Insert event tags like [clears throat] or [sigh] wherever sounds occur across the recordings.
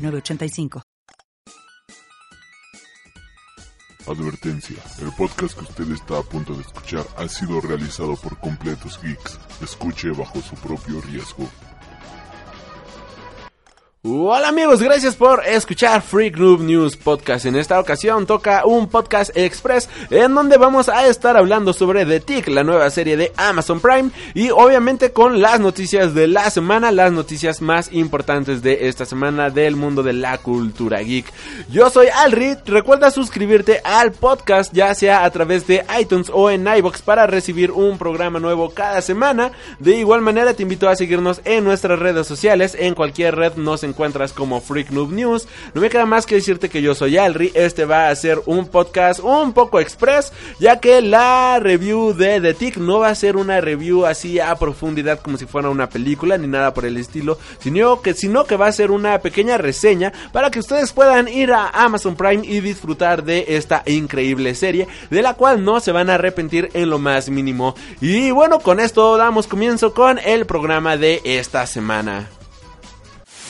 906985. Advertencia, el podcast que usted está a punto de escuchar ha sido realizado por completos geeks. Escuche bajo su propio riesgo. Hola amigos, gracias por escuchar Freak Noob News Podcast. En esta ocasión toca un podcast express en donde vamos a estar hablando sobre The Tick, la nueva serie de Amazon Prime y obviamente con las noticias de la semana, las noticias más importantes de esta semana del mundo de la cultura geek. Yo soy Alri, recuerda suscribirte al podcast ya sea a través de iTunes o en iBox para recibir un programa nuevo cada semana. De igual manera te invito a seguirnos en nuestras redes sociales, en cualquier red nos encuentras como Freak Noob News. No me queda más que decirte que yo soy Alri. Este va a ser un podcast un poco express, ya que la review de The Tick no va a ser una review así a profundidad como si fuera una película ni nada por el estilo, sino que, sino que va a ser una pequeña reseña para que ustedes puedan ir a Amazon Prime y disfrutar de esta increíble serie, de la cual no se van a arrepentir en lo más mínimo. Y bueno, con esto damos comienzo con el programa de esta semana.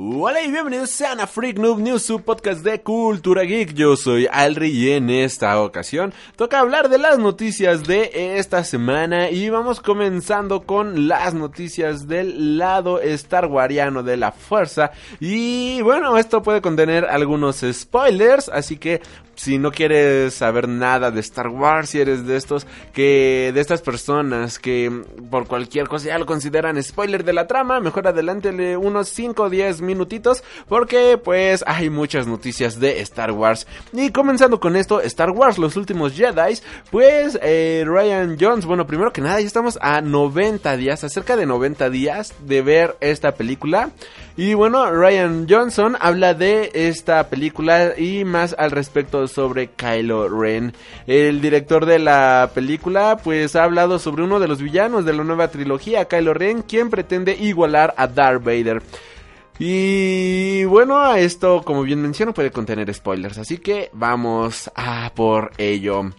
Hola y bienvenidos sean a Freak Noob News, su podcast de cultura geek. Yo soy Alri y en esta ocasión toca hablar de las noticias de esta semana y vamos comenzando con las noticias del lado Star Wariano de la fuerza. Y bueno, esto puede contener algunos spoilers, así que si no quieres saber nada de Star Wars, si eres de estos que de estas personas que por cualquier cosa ya lo consideran spoiler de la trama, mejor adelántele unos 5 o 10 minutitos porque pues hay muchas noticias de Star Wars. Y comenzando con esto, Star Wars, los últimos Jedi, pues eh, Ryan Jones, bueno, primero que nada ya estamos a 90 días, a cerca de 90 días de ver esta película. Y bueno, Ryan Johnson habla de esta película y más al respecto sobre Kylo Ren. El director de la película pues ha hablado sobre uno de los villanos de la nueva trilogía, Kylo Ren, quien pretende igualar a Darth Vader. Y bueno, esto como bien menciono puede contener spoilers, así que vamos a por ello.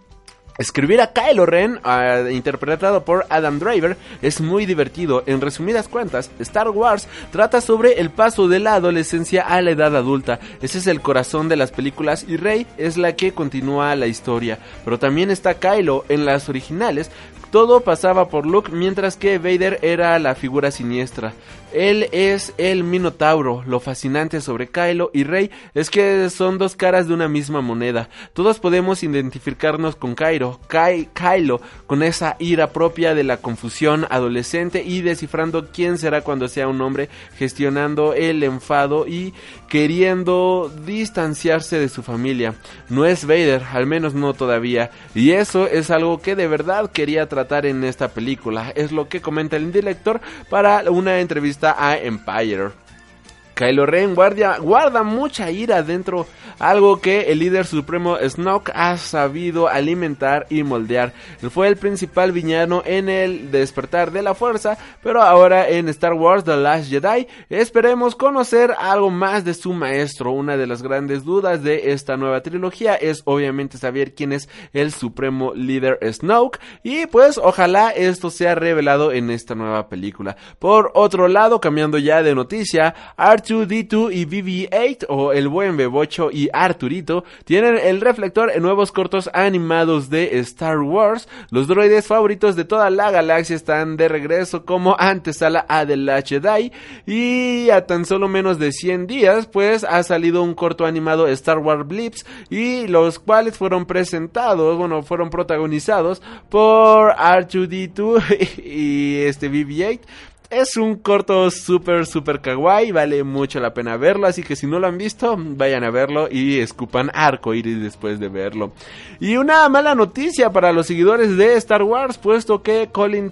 Escribir a Kylo Ren, uh, interpretado por Adam Driver, es muy divertido. En resumidas cuentas, Star Wars trata sobre el paso de la adolescencia a la edad adulta. Ese es el corazón de las películas y Rey es la que continúa la historia. Pero también está Kylo en las originales. Todo pasaba por Luke mientras que Vader era la figura siniestra. Él es el Minotauro. Lo fascinante sobre Kylo y Rey es que son dos caras de una misma moneda. Todos podemos identificarnos con Kylo, Ky Kylo, con esa ira propia de la confusión adolescente y descifrando quién será cuando sea un hombre, gestionando el enfado y queriendo distanciarse de su familia. No es Vader, al menos no todavía, y eso es algo que de verdad quería tratar en esta película. Es lo que comenta el director para una entrevista a Empire. Kylo Ren guarda mucha ira dentro, algo que el líder supremo Snoke ha sabido alimentar y moldear. Él fue el principal villano en el despertar de la fuerza, pero ahora en Star Wars The Last Jedi esperemos conocer algo más de su maestro. Una de las grandes dudas de esta nueva trilogía es obviamente saber quién es el supremo líder Snoke y pues ojalá esto sea revelado en esta nueva película. Por otro lado, cambiando ya de noticia, Art R2D2 y BB-8 o el buen Bebocho y Arturito tienen el reflector en nuevos cortos animados de Star Wars. Los droides favoritos de toda la galaxia están de regreso como antesala a The Last Jedi y a tan solo menos de 100 días pues ha salido un corto animado Star Wars Blips y los cuales fueron presentados, bueno, fueron protagonizados por R2D2 [laughs] y este BB-8 es un corto súper, súper kawaii, vale mucho la pena verlo, así que si no lo han visto, vayan a verlo y escupan arco iris después de verlo. Y una mala noticia para los seguidores de Star Wars, puesto que Colin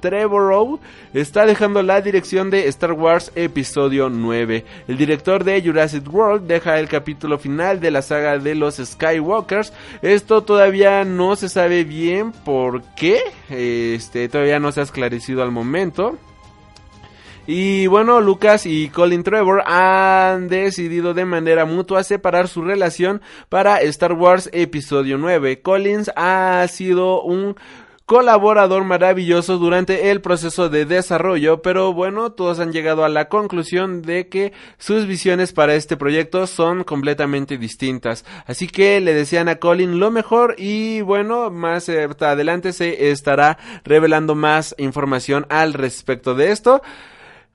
Trevorrow está dejando la dirección de Star Wars Episodio 9. El director de Jurassic World deja el capítulo final de la saga de los Skywalkers. Esto todavía no se sabe bien por qué, este, todavía no se ha esclarecido al momento. Y bueno, Lucas y Colin Trevor han decidido de manera mutua separar su relación para Star Wars Episodio 9. Collins ha sido un colaborador maravilloso durante el proceso de desarrollo, pero bueno, todos han llegado a la conclusión de que sus visiones para este proyecto son completamente distintas. Así que le desean a Colin lo mejor y bueno, más adelante se estará revelando más información al respecto de esto.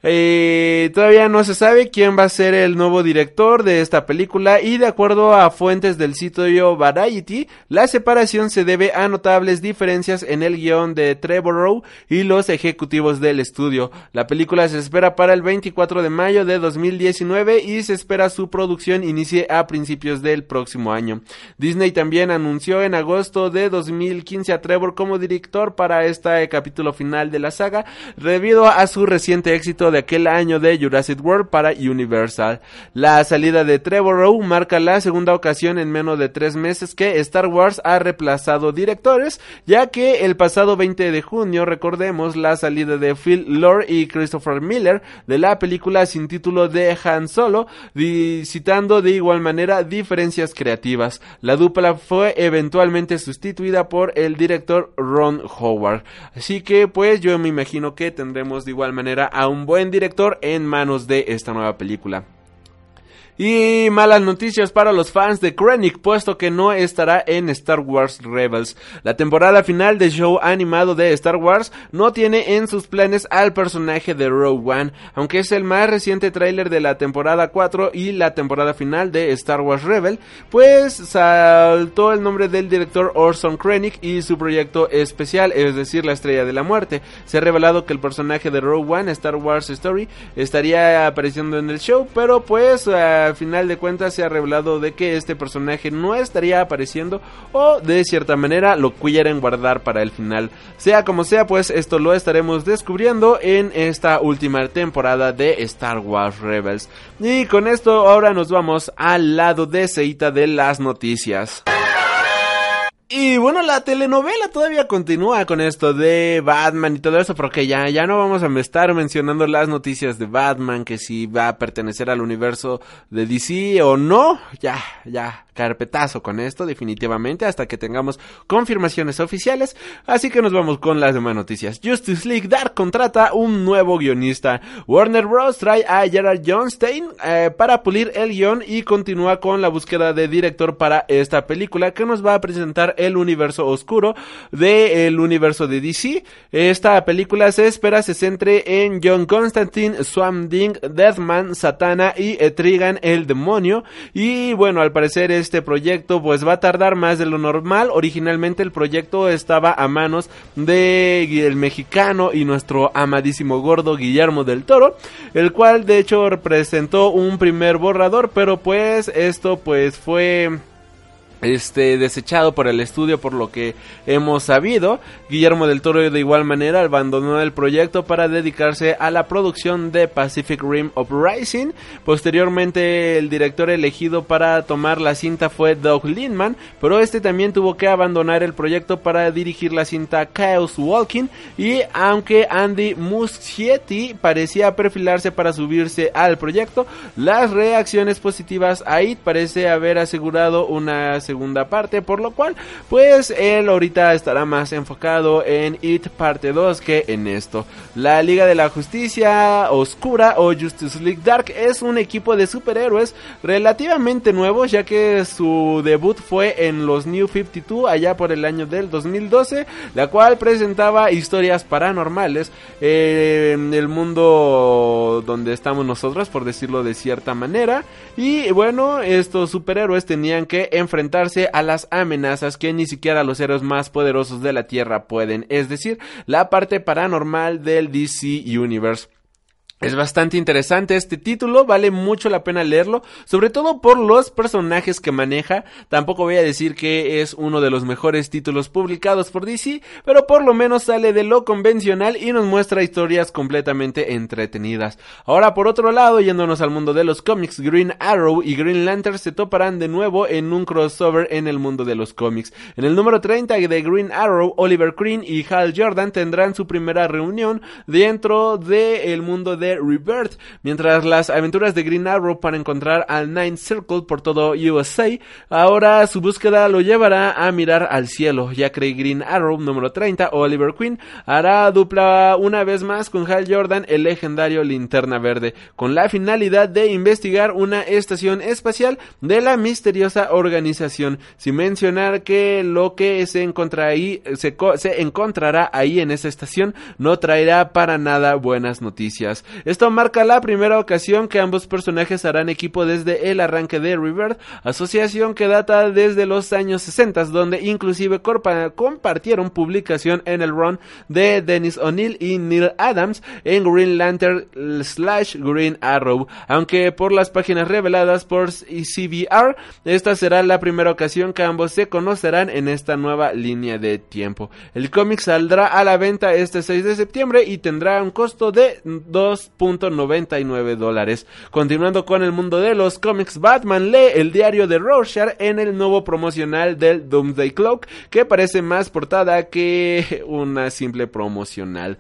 Eh, todavía no se sabe quién va a ser el nuevo director de esta película y de acuerdo a fuentes del sitio Variety, la separación se debe a notables diferencias en el guion de Trevorrow y los ejecutivos del estudio. La película se espera para el 24 de mayo de 2019 y se espera su producción inicie a principios del próximo año. Disney también anunció en agosto de 2015 a Trevor como director para este capítulo final de la saga debido a su reciente éxito de aquel año de Jurassic World para Universal. La salida de Trevorrow marca la segunda ocasión en menos de tres meses que Star Wars ha reemplazado directores, ya que el pasado 20 de junio recordemos la salida de Phil Lord y Christopher Miller de la película sin título de Han Solo, citando de igual manera diferencias creativas. La dupla fue eventualmente sustituida por el director Ron Howard. Así que pues yo me imagino que tendremos de igual manera a un buen director en manos de esta nueva película. Y malas noticias para los fans de Krennic, puesto que no estará en Star Wars Rebels. La temporada final del show animado de Star Wars no tiene en sus planes al personaje de Rogue One, aunque es el más reciente tráiler de la temporada 4 y la temporada final de Star Wars Rebel, pues saltó el nombre del director Orson Krennic y su proyecto especial, es decir, la Estrella de la Muerte. Se ha revelado que el personaje de Rogue One, Star Wars Story, estaría apareciendo en el show, pero pues al final de cuentas se ha revelado de que este personaje no estaría apareciendo o de cierta manera lo quieren guardar para el final. Sea como sea, pues esto lo estaremos descubriendo en esta última temporada de Star Wars Rebels. Y con esto ahora nos vamos al lado de Seita de las noticias. Y bueno, la telenovela todavía continúa con esto de Batman y todo eso, porque ya, ya no vamos a estar mencionando las noticias de Batman, que si va a pertenecer al universo de DC o no, ya, ya, carpetazo con esto, definitivamente, hasta que tengamos confirmaciones oficiales. Así que nos vamos con las demás noticias. Justice League Dark contrata un nuevo guionista. Warner Bros. trae a Gerard Johnstein eh, para pulir el guion y continúa con la búsqueda de director para esta película que nos va a presentar el universo oscuro del universo de DC. Esta película se espera se centre en John Constantine, Swamp Thing, Deathman, Satana y Etrigan el demonio. Y bueno, al parecer es este proyecto pues va a tardar más de lo normal. Originalmente el proyecto estaba a manos de el mexicano y nuestro amadísimo gordo Guillermo del Toro, el cual de hecho representó un primer borrador, pero pues esto pues fue este desechado por el estudio por lo que hemos sabido. Guillermo del Toro de igual manera abandonó el proyecto para dedicarse a la producción de Pacific Rim Uprising. Posteriormente el director elegido para tomar la cinta fue Doug Lindman, pero este también tuvo que abandonar el proyecto para dirigir la cinta Chaos Walking y aunque Andy Muschietti parecía perfilarse para subirse al proyecto, las reacciones positivas a IT parece haber asegurado una parte, por lo cual pues él ahorita estará más enfocado en It parte 2 que en esto. La Liga de la Justicia Oscura o Justice League Dark es un equipo de superhéroes relativamente nuevos ya que su debut fue en los New 52 allá por el año del 2012, la cual presentaba historias paranormales en el mundo donde estamos nosotros, por decirlo de cierta manera. Y bueno, estos superhéroes tenían que a las amenazas que ni siquiera los héroes más poderosos de la Tierra pueden, es decir, la parte paranormal del DC Universe. Es bastante interesante este título, vale mucho la pena leerlo, sobre todo por los personajes que maneja. Tampoco voy a decir que es uno de los mejores títulos publicados por DC, pero por lo menos sale de lo convencional y nos muestra historias completamente entretenidas. Ahora por otro lado, yéndonos al mundo de los cómics, Green Arrow y Green Lantern se toparán de nuevo en un crossover en el mundo de los cómics. En el número 30 de Green Arrow, Oliver Queen y Hal Jordan tendrán su primera reunión dentro del mundo de Rebirth, mientras las aventuras de Green Arrow para encontrar al Nine Circle por todo USA, ahora su búsqueda lo llevará a mirar al cielo, ya que Green Arrow número 30, Oliver Queen, hará dupla una vez más con Hal Jordan, el legendario Linterna Verde, con la finalidad de investigar una estación espacial de la misteriosa organización, sin mencionar que lo que se encontrará ahí, se encontrará ahí en esa estación no traerá para nada buenas noticias. Esto marca la primera ocasión que ambos personajes harán equipo desde el arranque de Rebirth, asociación que data desde los años 60, donde inclusive compartieron publicación en el run de Dennis O'Neill y Neil Adams en Green Lantern slash Green Arrow, aunque por las páginas reveladas por CBR, esta será la primera ocasión que ambos se conocerán en esta nueva línea de tiempo. El cómic saldrá a la venta este 6 de septiembre y tendrá un costo de 2 .99 dólares. Continuando con el mundo de los cómics, Batman lee el diario de Rorschach en el nuevo promocional del Doomsday Clock, que parece más portada que una simple promocional.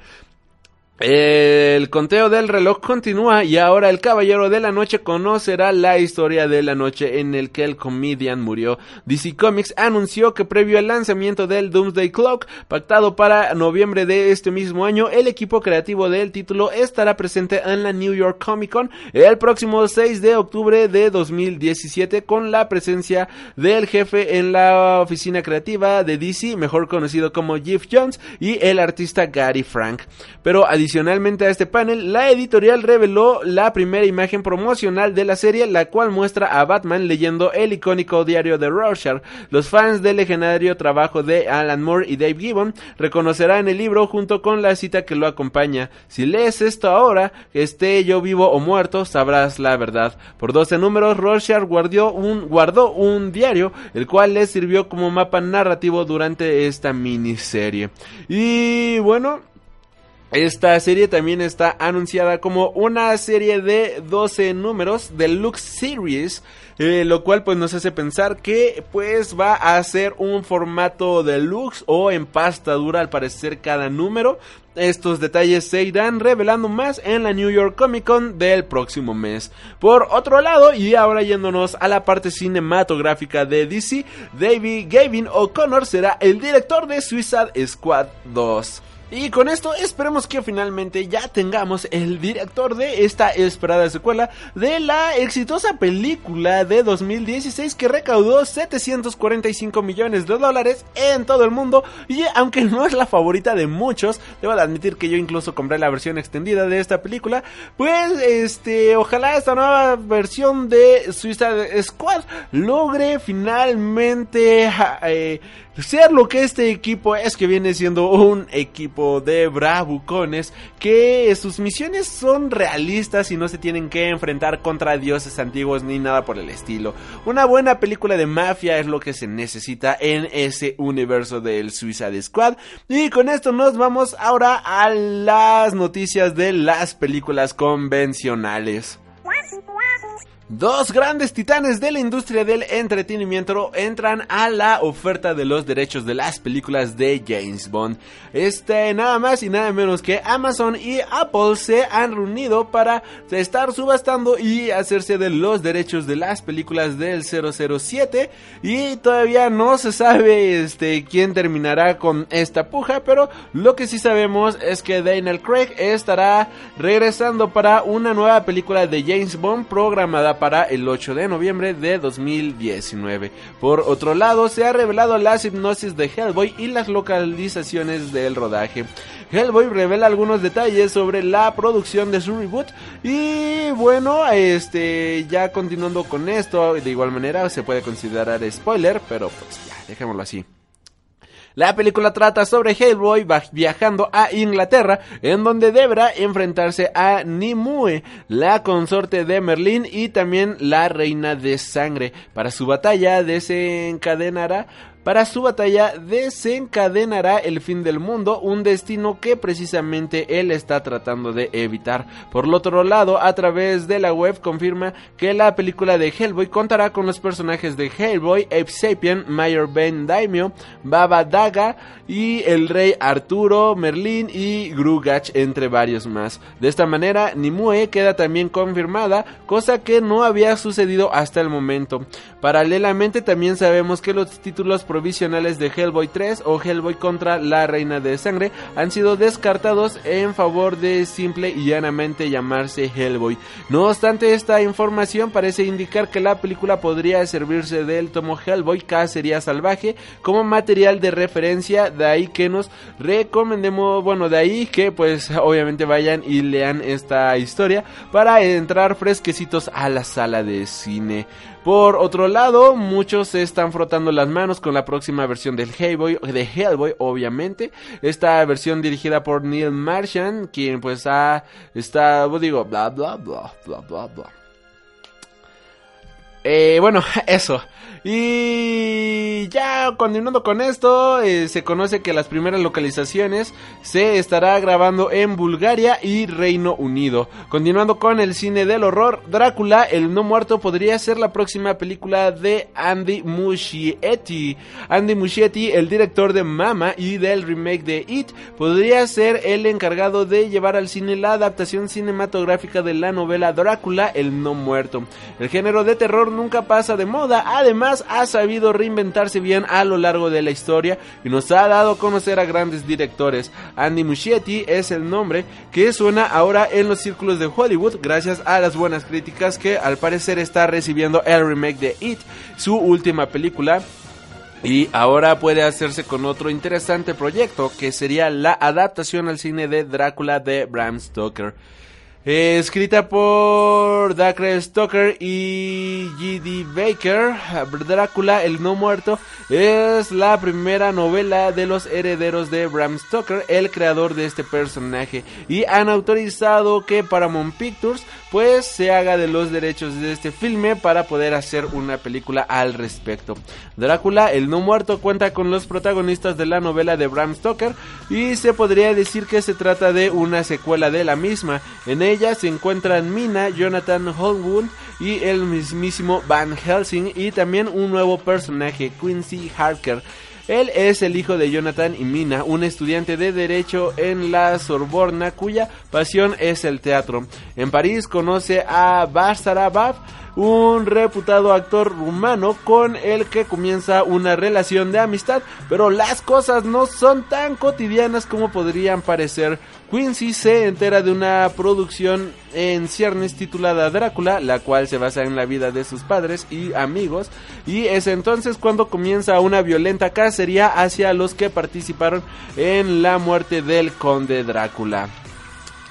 El conteo del reloj continúa y ahora el Caballero de la Noche conocerá la historia de la noche en el que el comedian murió. DC Comics anunció que previo al lanzamiento del Doomsday Clock, pactado para noviembre de este mismo año, el equipo creativo del título estará presente en la New York Comic Con el próximo 6 de octubre de 2017 con la presencia del jefe en la oficina creativa de DC, mejor conocido como Jeff Jones, y el artista Gary Frank. Pero a este panel, la editorial reveló la primera imagen promocional de la serie, la cual muestra a Batman leyendo el icónico diario de Rorschach. Los fans del legendario trabajo de Alan Moore y Dave Gibbon reconocerán el libro junto con la cita que lo acompaña. Si lees esto ahora, que esté yo vivo o muerto, sabrás la verdad. Por 12 números, Rorschach guardó un, guardó un diario, el cual le sirvió como mapa narrativo durante esta miniserie. Y bueno, esta serie también está anunciada como una serie de 12 números Deluxe Series, eh, lo cual pues nos hace pensar que pues va a ser un formato deluxe o en pasta dura al parecer cada número. Estos detalles se irán revelando más en la New York Comic Con del próximo mes. Por otro lado, y ahora yéndonos a la parte cinematográfica de DC, David Gavin O'Connor será el director de Suicide Squad 2. Y con esto esperemos que finalmente ya tengamos el director de esta esperada secuela de la exitosa película de 2016 que recaudó 745 millones de dólares en todo el mundo. Y aunque no es la favorita de muchos, debo admitir que yo incluso compré la versión extendida de esta película, pues este, ojalá esta nueva versión de Suicide Squad logre finalmente eh, ser lo que este equipo es que viene siendo un equipo de bravucones que sus misiones son realistas y no se tienen que enfrentar contra dioses antiguos ni nada por el estilo. Una buena película de mafia es lo que se necesita en ese universo del Suicide Squad. Y con esto nos vamos ahora a las noticias de las películas convencionales. Dos grandes titanes de la industria del entretenimiento entran a la oferta de los derechos de las películas de James Bond. Este, nada más y nada menos que Amazon y Apple se han reunido para estar subastando y hacerse de los derechos de las películas del 007 y todavía no se sabe este quién terminará con esta puja, pero lo que sí sabemos es que Daniel Craig estará regresando para una nueva película de James Bond programada para el 8 de noviembre de 2019. Por otro lado, se ha revelado la hipnosis de Hellboy y las localizaciones del rodaje. Hellboy revela algunos detalles sobre la producción de su reboot y bueno, este ya continuando con esto, de igual manera se puede considerar spoiler, pero pues ya, dejémoslo así. La película trata sobre Hellboy viajando a Inglaterra, en donde deberá enfrentarse a Nimue, la consorte de Merlín y también la reina de sangre. Para su batalla desencadenará para su batalla desencadenará el fin del mundo, un destino que precisamente él está tratando de evitar. Por otro lado, a través de la web confirma que la película de Hellboy contará con los personajes de Hellboy, Ape Sapien, Mayor Ben Daimyo, Baba Daga y el rey Arturo, Merlin y Grugach, entre varios más. De esta manera, Nimue queda también confirmada, cosa que no había sucedido hasta el momento. Paralelamente también sabemos que los títulos provisionales de Hellboy 3 o Hellboy contra la Reina de Sangre han sido descartados en favor de simple y llanamente llamarse Hellboy. No obstante, esta información parece indicar que la película podría servirse del tomo Hellboy Cacería Salvaje como material de referencia, de ahí que nos recomendemos, bueno, de ahí que pues obviamente vayan y lean esta historia para entrar fresquecitos a la sala de cine. Por otro lado, muchos se están frotando las manos con la próxima versión del Hellboy, de Hellboy, obviamente. Esta versión dirigida por Neil Martian, quien pues ha, está, digo, bla bla bla bla bla bla. Eh, bueno, [laughs] eso. Y ya continuando con esto, eh, se conoce que las primeras localizaciones se estará grabando en Bulgaria y Reino Unido. Continuando con el cine del horror, Drácula, el no muerto, podría ser la próxima película de Andy Muschietti. Andy Muschietti, el director de Mama y del remake de It, podría ser el encargado de llevar al cine la adaptación cinematográfica de la novela Drácula, el no muerto. El género de terror nunca pasa de moda, además ha sabido reinventarse bien a lo largo de la historia y nos ha dado a conocer a grandes directores. Andy Muschietti es el nombre que suena ahora en los círculos de Hollywood gracias a las buenas críticas que al parecer está recibiendo el remake de It, su última película. Y ahora puede hacerse con otro interesante proyecto que sería la adaptación al cine de Drácula de Bram Stoker. Escrita por Dacre Stoker y G.D. Baker, Drácula, el no muerto, es la primera novela de los herederos de Bram Stoker, el creador de este personaje, y han autorizado que Paramount Pictures pues se haga de los derechos de este filme para poder hacer una película al respecto. Drácula, el no muerto, cuenta con los protagonistas de la novela de Bram Stoker y se podría decir que se trata de una secuela de la misma. En ella se encuentran Mina, Jonathan Holwood y el mismísimo Van Helsing y también un nuevo personaje, Quincy Harker. Él es el hijo de Jonathan y Mina, un estudiante de Derecho en la Sorbona cuya pasión es el teatro. En París conoce a Basarabab, un reputado actor rumano con el que comienza una relación de amistad, pero las cosas no son tan cotidianas como podrían parecer. Quincy se entera de una producción en ciernes titulada Drácula, la cual se basa en la vida de sus padres y amigos, y es entonces cuando comienza una violenta cacería hacia los que participaron en la muerte del conde Drácula.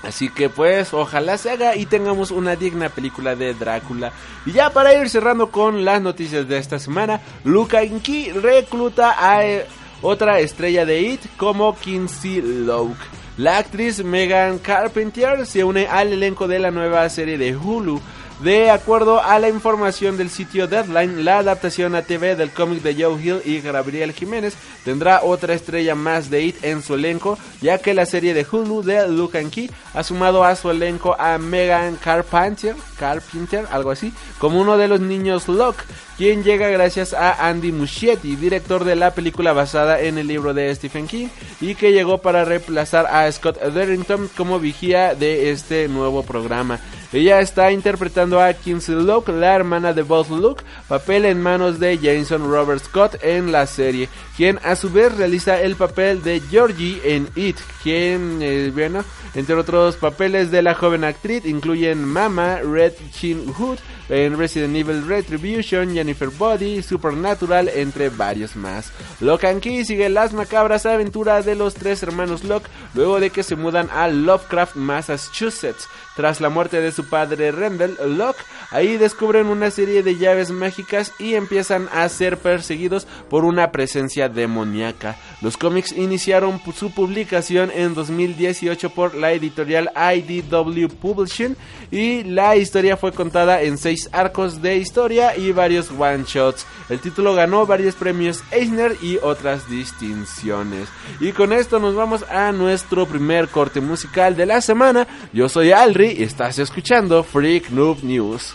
Así que pues ojalá se haga y tengamos una digna película de Drácula. Y ya para ir cerrando con las noticias de esta semana, Luca Inki recluta a eh, otra estrella de IT como Kinsey Loke. La actriz Megan Carpenter se une al elenco de la nueva serie de Hulu De acuerdo a la información del sitio Deadline, la adaptación a TV del cómic de Joe Hill y Gabriel Jiménez tendrá otra estrella más de IT en su elenco, ya que la serie de Hulu de Luke and Key ha sumado a su elenco a Megan Carpenter, Carpenter, algo así, como uno de los niños Locke, quien llega gracias a Andy Muschietti, director de la película basada en el libro de Stephen King y que llegó para reemplazar a Scott Derrington como vigía de este nuevo programa. Ella está interpretando a Kinsey Locke, la hermana de Bob Luke, papel en manos de Jason Robert Scott en la serie, quien a su vez realiza el papel de Georgie en It, quien, eh, bueno, entre otros papeles de la joven actriz incluyen Mama, Red Chin Hood, en Resident Evil Retribution, Jennifer Body, Supernatural, entre varios más. Locke and Key sigue las macabras aventuras de los tres hermanos Locke luego de que se mudan a Lovecraft, Massachusetts. Tras la muerte de su padre Rendell Locke, ahí descubren una serie de llaves mágicas y empiezan a ser perseguidos por una presencia demoníaca. Los cómics iniciaron su publicación en 2018 por la editorial IDW Publishing y la historia fue contada en seis arcos de historia y varios one shots. El título ganó varios premios Eisner y otras distinciones. Y con esto nos vamos a nuestro primer corte musical de la semana. Yo soy Alri y estás escuchando Freak Noob News.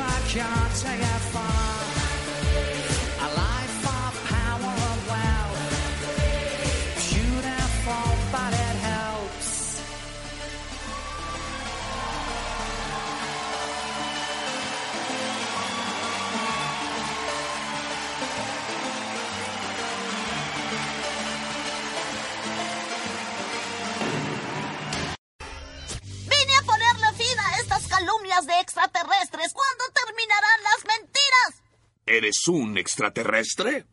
I can't take it far. ¿Eres un extraterrestre?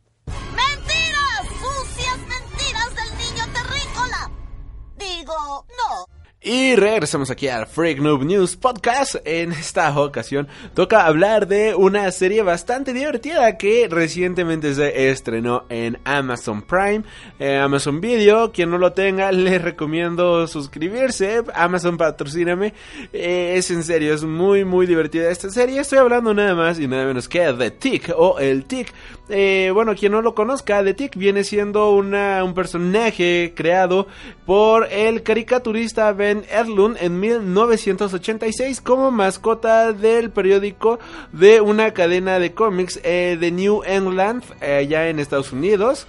Y regresamos aquí al Freak Noob News Podcast. En esta ocasión toca hablar de una serie bastante divertida que recientemente se estrenó en Amazon Prime, eh, Amazon Video. Quien no lo tenga, [laughs] les recomiendo suscribirse. Amazon patrocíname. Eh, es en serio, es muy muy divertida esta serie. Estoy hablando nada más y nada menos que de Tick o el Tick. Eh, bueno, quien no lo conozca, The Tick viene siendo una, un personaje creado por el caricaturista Ben Edlund en 1986 como mascota del periódico de una cadena de cómics eh, de New England, eh, allá en Estados Unidos.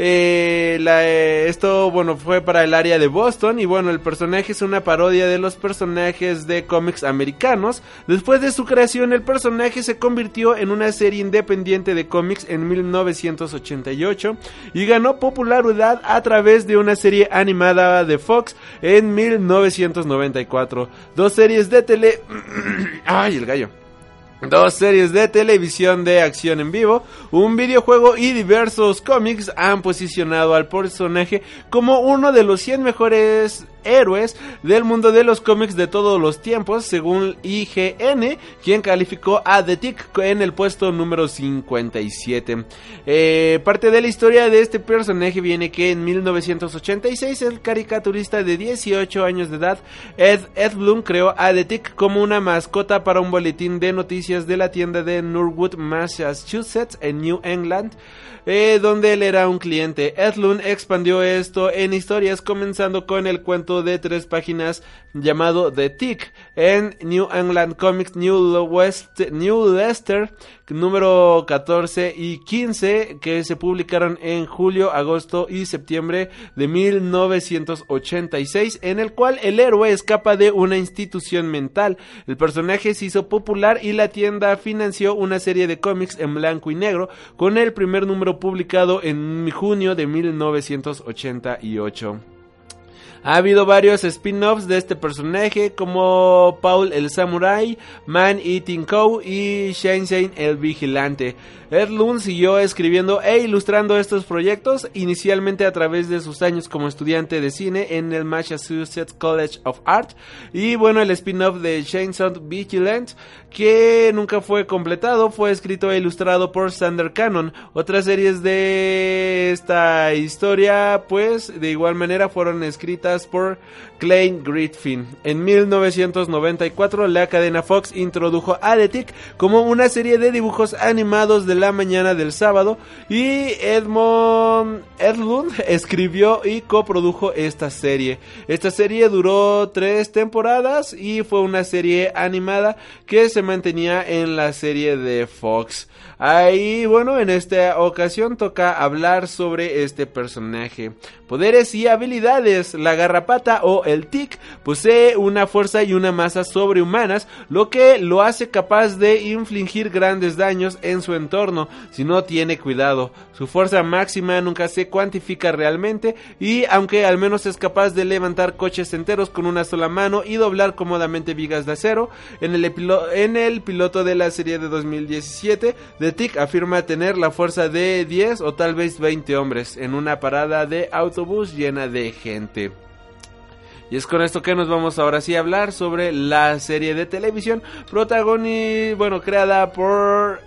Eh, eh, esto, bueno, fue para el área de Boston y bueno, el personaje es una parodia de los personajes de cómics americanos. Después de su creación, el personaje se convirtió en una serie independiente de cómics en 1988 y ganó popularidad a través de una serie animada de Fox en 1994. Dos series de tele... [clears throat] ¡Ay, el gallo! Dos series de televisión de acción en vivo, un videojuego y diversos cómics han posicionado al personaje como uno de los 100 mejores héroes del mundo de los cómics de todos los tiempos, según IGN, quien calificó a The Tick en el puesto número 57. Eh, parte de la historia de este personaje viene que en 1986 el caricaturista de 18 años de edad, Ed Edlund, creó a The Tick como una mascota para un boletín de noticias de la tienda de Norwood, Massachusetts, en New England, eh, donde él era un cliente. Edlund expandió esto en historias, comenzando con el cuento de tres páginas llamado The Tick en New England Comics New, West, New Leicester, número 14 y 15, que se publicaron en julio, agosto y septiembre de 1986, en el cual el héroe escapa de una institución mental. El personaje se hizo popular y la tienda financió una serie de cómics en blanco y negro, con el primer número publicado en junio de 1988. Ha habido varios spin-offs de este personaje como Paul el Samurai, Man Eating Cow y Shane el Vigilante. Edlund siguió escribiendo e ilustrando estos proyectos inicialmente a través de sus años como estudiante de cine en el Massachusetts College of Art y bueno el spin-off de Chainsaw Vigilant que nunca fue completado fue escrito e ilustrado por Sander Cannon. Otras series de esta historia pues de igual manera fueron escritas por Klein Griffin. En 1994 la cadena Fox introdujo a The como una serie de dibujos animados de la mañana del sábado y Edmond Edlund escribió y coprodujo esta serie. Esta serie duró tres temporadas y fue una serie animada que se mantenía en la serie de Fox. Ahí, bueno, en esta ocasión toca hablar sobre este personaje. Poderes y habilidades. La garrapata o el tic posee una fuerza y una masa sobrehumanas, lo que lo hace capaz de infligir grandes daños en su entorno si no tiene cuidado. Su fuerza máxima nunca se cuantifica realmente y aunque al menos es capaz de levantar coches enteros con una sola mano y doblar cómodamente vigas de acero, en el, en el piloto de la serie de 2017, The Tick afirma tener la fuerza de 10 o tal vez 20 hombres en una parada de autobús llena de gente. Y es con esto que nos vamos ahora sí a hablar sobre la serie de televisión protagonizada, bueno, creada por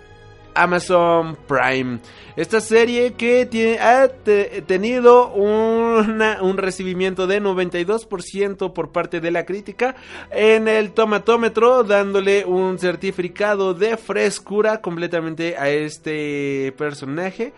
Amazon Prime. Esta serie que tiene, ha te, tenido un recibimiento de 92% por parte de la crítica en el tomatómetro, dándole un certificado de frescura completamente a este personaje.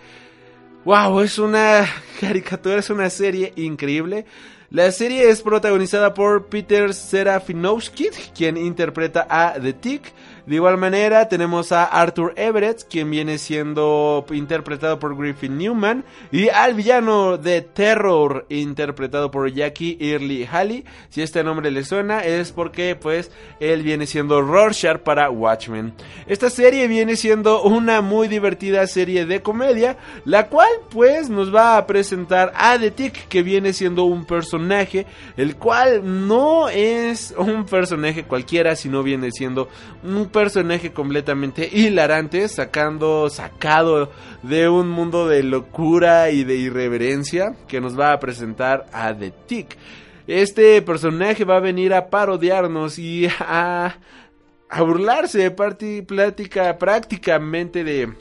Wow, es una [laughs] caricatura, es una serie increíble. La serie es protagonizada por Peter Serafinowski, quien interpreta a The Tick. De igual manera tenemos a Arthur Everett, quien viene siendo interpretado por Griffin Newman, y al villano de Terror, interpretado por Jackie Early Halley. Si este nombre le suena es porque pues él viene siendo Rorschach para Watchmen. Esta serie viene siendo una muy divertida serie de comedia, la cual pues nos va a presentar a The Tick, que viene siendo un personaje, el cual no es un personaje cualquiera, sino viene siendo un personaje completamente hilarante, sacando, sacado de un mundo de locura y de irreverencia que nos va a presentar a The Tick. este personaje va a venir a parodiarnos y a, a burlarse parti- plática prácticamente de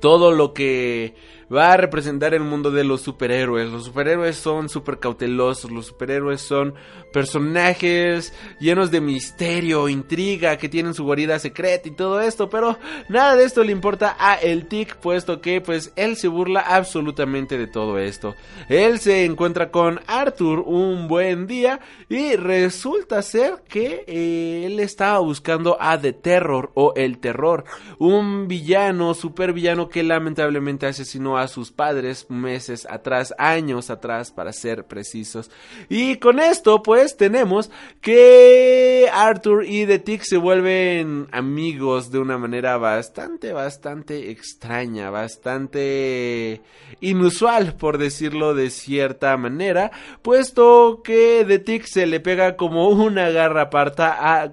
todo lo que va a representar el mundo de los superhéroes. Los superhéroes son súper cautelosos, los superhéroes son personajes llenos de misterio, intriga, que tienen su guarida secreta y todo esto, pero nada de esto le importa a el Tic, puesto que pues él se burla absolutamente de todo esto. Él se encuentra con Arthur un buen día y resulta ser que eh, él estaba buscando a The Terror o el Terror, un villano, super villano que lamentablemente asesinó a sus padres meses atrás, años atrás para ser precisos. Y con esto pues tenemos que Arthur y The Tick se vuelven amigos de una manera bastante, bastante extraña, bastante inusual por decirlo de cierta manera, puesto que The Tick se le pega como una garrapata a,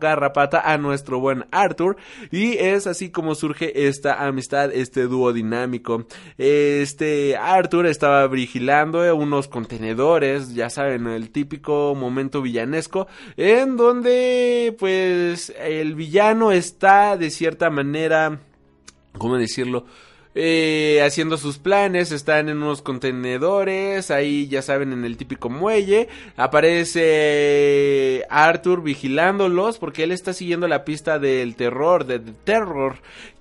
a nuestro buen Arthur y es así como surge esta amistad, este dúo dinámico. Este Arthur estaba vigilando unos contenedores, ya saben, el típico momento villanesco, en donde pues el villano está de cierta manera, ¿cómo decirlo? eh, haciendo sus planes, están en unos contenedores, ahí ya saben en el típico muelle, aparece Arthur vigilándolos porque él está siguiendo la pista del terror, de The Terror,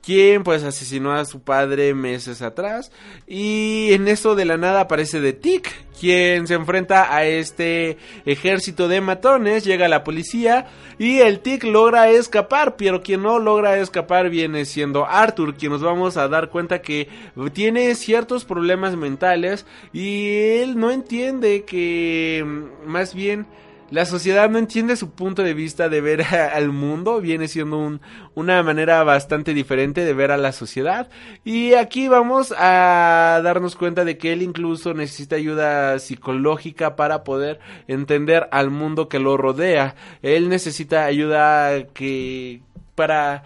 quien pues asesinó a su padre meses atrás. Y en eso de la nada aparece The Tick, quien se enfrenta a este ejército de matones, llega la policía y el Tick logra escapar, pero quien no logra escapar viene siendo Arthur, quien nos vamos a dar cuenta que tiene ciertos problemas mentales y él no entiende que mm, más bien la sociedad no entiende su punto de vista de ver [laughs] al mundo, viene siendo un- una manera bastante diferente de ver a la sociedad. Y aquí vamos a darnos cuenta de que él incluso necesita ayuda psicológica para poder entender al mundo que lo rodea. Él necesita ayuda que para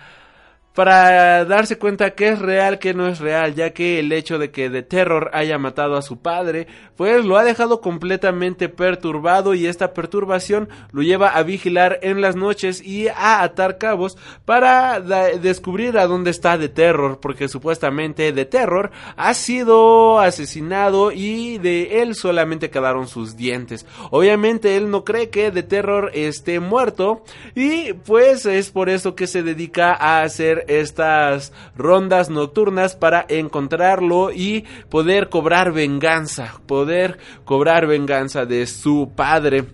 para darse cuenta que es real, que no es real, ya que el hecho de que The Terror haya matado a su padre, pues lo ha dejado completamente perturbado y esta perturbación lo lleva a vigilar en las noches y a atar cabos para descubrir a dónde está The Terror, porque supuestamente The Terror ha sido asesinado y de él solamente quedaron sus dientes. Obviamente él no cree que The Terror esté muerto y pues es por eso que se dedica a hacer estas rondas nocturnas para encontrarlo y poder cobrar venganza, poder cobrar venganza de su padre.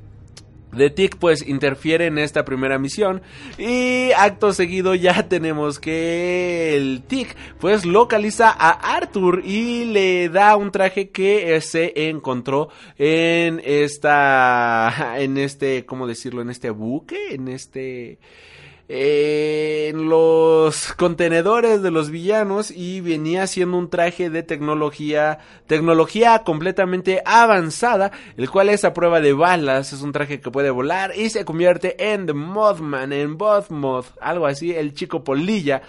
The Tick pues interfiere en esta primera misión y acto seguido ya [laughs] tenemos que el Tick pues localiza a Arthur y le da un traje que se encontró en esta [laughs] en este cómo decirlo en este buque en este en los contenedores de los villanos y venía siendo un traje de tecnología, tecnología completamente avanzada, el cual es a prueba de balas, es un traje que puede volar y se convierte en The Mothman, en Bothmoth, algo así, el chico polilla.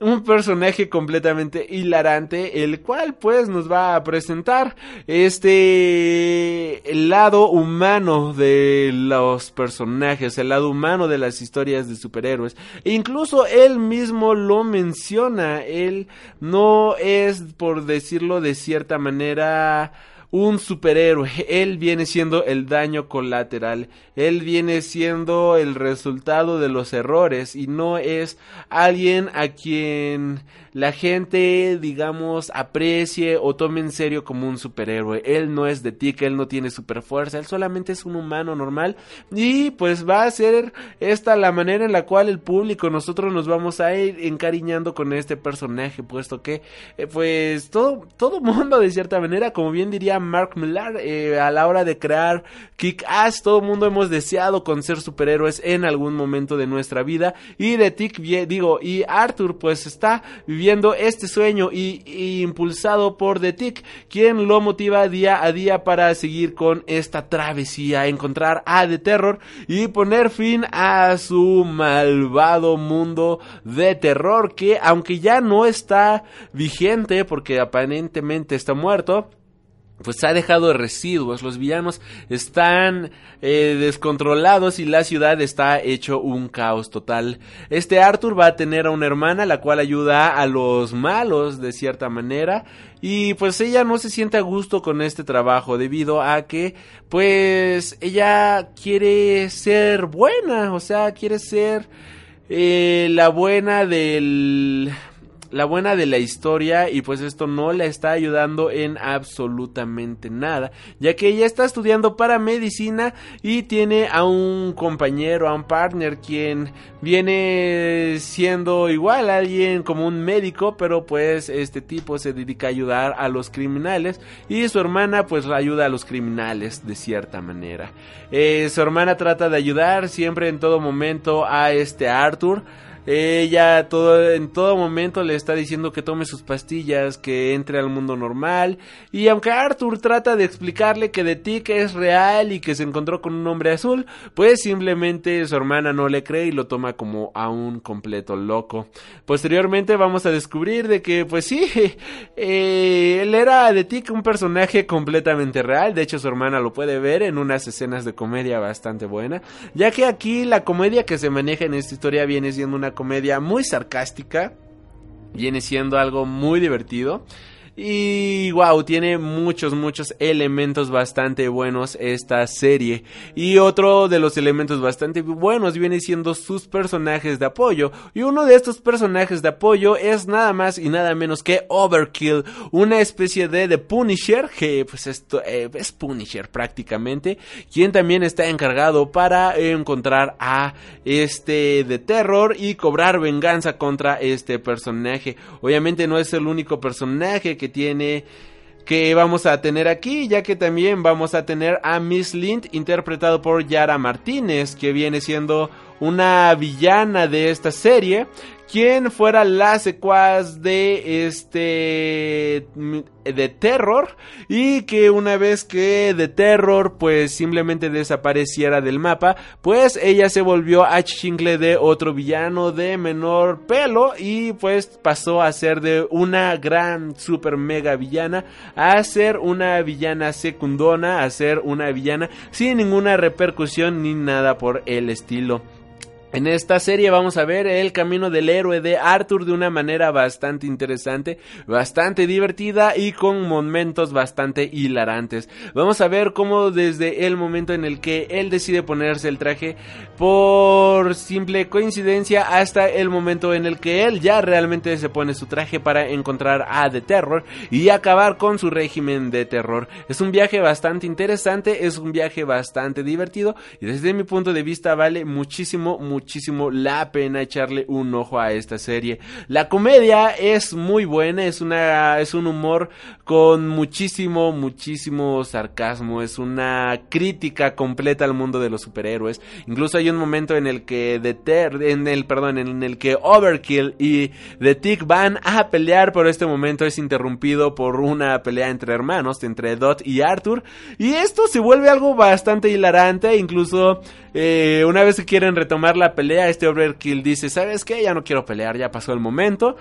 Un personaje completamente hilarante, el cual pues nos va a presentar este el lado humano de los personajes, el lado humano de las historias de superhéroes. Incluso él mismo lo menciona, él no es por decirlo de cierta manera un superhéroe. Él viene siendo el daño colateral. Él viene siendo el resultado de los errores y no es alguien a quien la gente, digamos, aprecie o tome en serio como un superhéroe. Él no es de tic, él no tiene superfuerza, él solamente es un humano normal y pues va a ser esta la manera en la cual el público, nosotros nos vamos a ir encariñando con este personaje, puesto que eh, pues todo, todo mundo de cierta manera, como bien diría Mark Millar, eh, a la hora de crear Kick-Ass, todo mundo hemos deseado con ser superhéroes en algún momento de nuestra vida. Y de Tick, digo, y Arthur pues está viviendo este sueño y, y impulsado por The Tick, quien lo motiva día a día para seguir con esta travesía, encontrar a The Terror y poner fin a su malvado mundo de terror que aunque ya no está vigente porque aparentemente está muerto, pues ha dejado residuos, los villanos están eh, descontrolados y la ciudad está hecho un caos total. Este Arthur va a tener a una hermana la cual ayuda a los malos de cierta manera. Y pues ella no se siente a gusto con este trabajo debido a que pues ella quiere ser buena, o sea, quiere ser eh, la buena del la buena de la historia y pues esto no la está ayudando en absolutamente nada, ya que ella está estudiando para medicina y tiene a un compañero, a un partner quien viene siendo igual alguien como un médico, pero pues este tipo se dedica a ayudar a los criminales y su hermana pues ayuda a los criminales de cierta manera. Eh, su hermana trata de ayudar siempre en todo momento a este Arthur ella todo, en todo momento le está diciendo que tome sus pastillas, que entre al mundo normal. Y aunque Arthur trata de explicarle que The Tick es real y que se encontró con un hombre azul, pues simplemente su hermana no le cree y lo toma como a un completo loco. Posteriormente vamos a descubrir de que, pues sí, [laughs] eh, él era The Tick un personaje completamente real. De hecho, su hermana lo puede ver en unas escenas de comedia bastante buena. Ya que aquí la comedia que se maneja en esta historia viene siendo una comedia muy sarcástica. Viene siendo algo muy divertido. Y wow, tiene muchos, muchos elementos bastante buenos esta serie. Y otro de los elementos bastante buenos viene siendo sus personajes de apoyo. Y uno de estos personajes de apoyo es nada más y nada menos que Overkill, una especie de Punisher, que pues esto eh, es Punisher prácticamente, quien también está encargado para encontrar a este de terror y cobrar venganza contra este personaje. Obviamente no es el único personaje que tiene que vamos a tener aquí, ya que también vamos a tener a Miss Lind interpretado por Yara Martínez, que viene siendo una villana de esta serie, quien fuera la secuaz de este de Terror y que una vez que de Terror pues simplemente desapareciera del mapa, pues ella se volvió a chingle de otro villano de menor pelo y pues pasó a ser de una gran super mega villana a ser una villana secundona, a ser una villana sin ninguna repercusión ni nada por el estilo. En esta serie vamos a ver el camino del héroe de Arthur de una manera bastante interesante, bastante divertida y con momentos bastante hilarantes. Vamos a ver cómo desde el momento en el que él decide ponerse el traje por simple coincidencia hasta el momento en el que él ya realmente se pone su traje para encontrar a The Terror y acabar con su régimen de terror. Es un viaje bastante interesante, es un viaje bastante divertido y desde mi punto de vista vale muchísimo, muchísimo la pena echarle un ojo a esta serie. La comedia es muy buena, es una es un humor con muchísimo muchísimo sarcasmo, es una crítica completa al mundo de los superhéroes. Incluso hay un momento en el que The Ter en el perdón, en el que Overkill y The Tick van a pelear, pero este momento es interrumpido por una pelea entre hermanos, entre Dot y Arthur, y esto se vuelve algo bastante hilarante, incluso eh, una vez que quieren retomar la pelea, este Overkill dice, ¿sabes qué? Ya no quiero pelear, ya pasó el momento.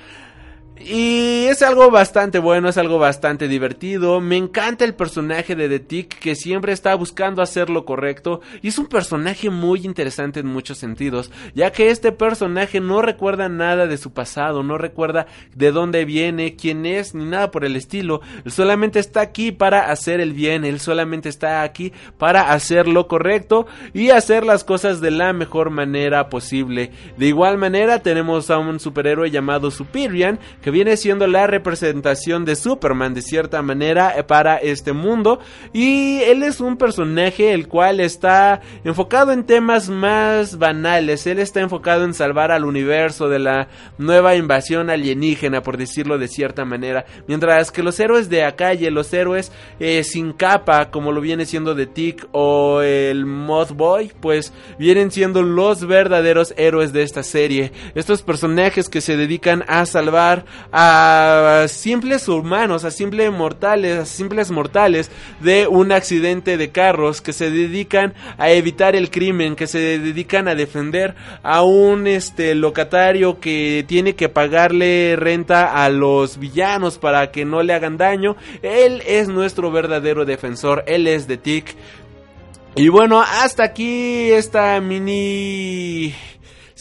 Y es algo bastante bueno, es algo bastante divertido. Me encanta el personaje de The Tick que siempre está buscando hacer lo correcto. Y es un personaje muy interesante en muchos sentidos, ya que este personaje no recuerda nada de su pasado, no recuerda de dónde viene, quién es, ni nada por el estilo. Él solamente está aquí para hacer el bien, él solamente está aquí para hacer lo correcto y hacer las cosas de la mejor manera posible. De igual manera tenemos a un superhéroe llamado Superian viene siendo la representación de Superman de cierta manera eh, para este mundo. Y él es un personaje el cual está enfocado en temas más banales, él está enfocado en salvar al universo de la nueva invasión alienígena por decirlo de cierta manera, mientras que los héroes de acá y los héroes eh, sin capa como lo viene siendo The Tick o el Moth Boy pues vienen siendo los verdaderos héroes de esta serie, estos personajes que se dedican a salvar a simples humanos, a simples mortales, a simples mortales de un accidente de carros que se dedican a evitar el crimen, que se dedican a defender a un este locatario que tiene que pagarle renta a los villanos para que no le hagan daño. Él es nuestro verdadero defensor, él es de Tick. Y bueno, hasta aquí esta mini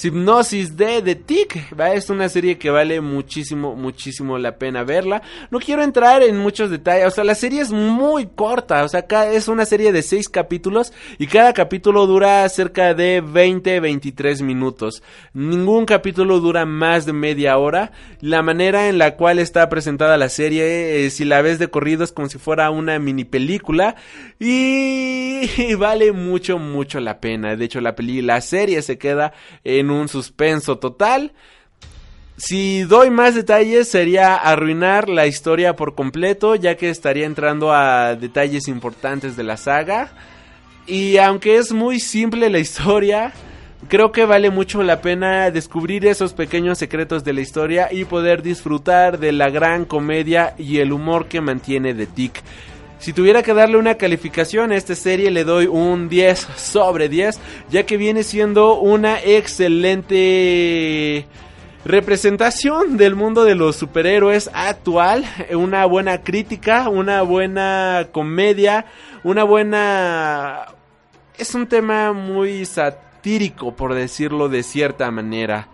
Hipnosis de The Tick. ¿va? Es una serie que vale muchísimo, muchísimo la pena verla. No quiero entrar en muchos detalles. O sea, la serie es muy corta. O sea, es una serie de seis capítulos. Y cada capítulo dura cerca de 20, 23 minutos. Ningún capítulo dura más de media hora. La manera en la cual está presentada la serie, eh, si la ves de corrido, es como si fuera una mini película. Y [laughs] vale mucho, mucho la pena. De hecho, la, peli la serie se queda un suspenso total. Si doy más detalles sería arruinar la historia por completo, ya que estaría entrando a detalles importantes de la saga. Y aunque es muy simple la historia, creo que vale mucho la pena descubrir esos pequeños secretos de la historia y poder disfrutar de la gran comedia y el humor que mantiene The Tick. Si tuviera que darle una calificación a esta serie le doy un 10 sobre 10, ya que viene siendo una excelente representación del mundo de los superhéroes actual, una buena crítica, una buena comedia, una buena... Es un tema muy satírico, por decirlo de cierta manera.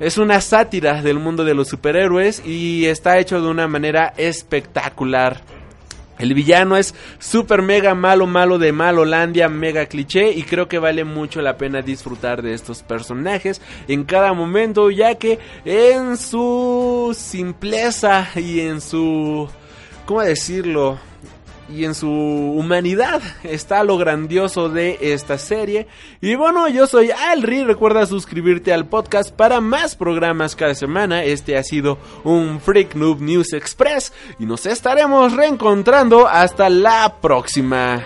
Es una sátira del mundo de los superhéroes y está hecho de una manera espectacular. El villano es super mega malo, malo de Malolandia, mega cliché y creo que vale mucho la pena disfrutar de estos personajes en cada momento ya que en su simpleza y en su... ¿Cómo decirlo? Y en su humanidad está lo grandioso de esta serie. Y bueno, yo soy Alri, recuerda suscribirte al podcast para más programas cada semana. Este ha sido un Freak Noob News Express y nos estaremos reencontrando hasta la próxima.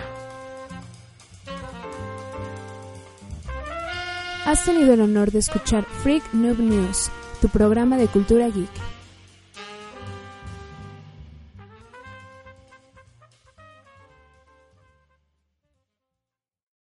Has tenido el honor de escuchar Freak Noob News, tu programa de cultura geek.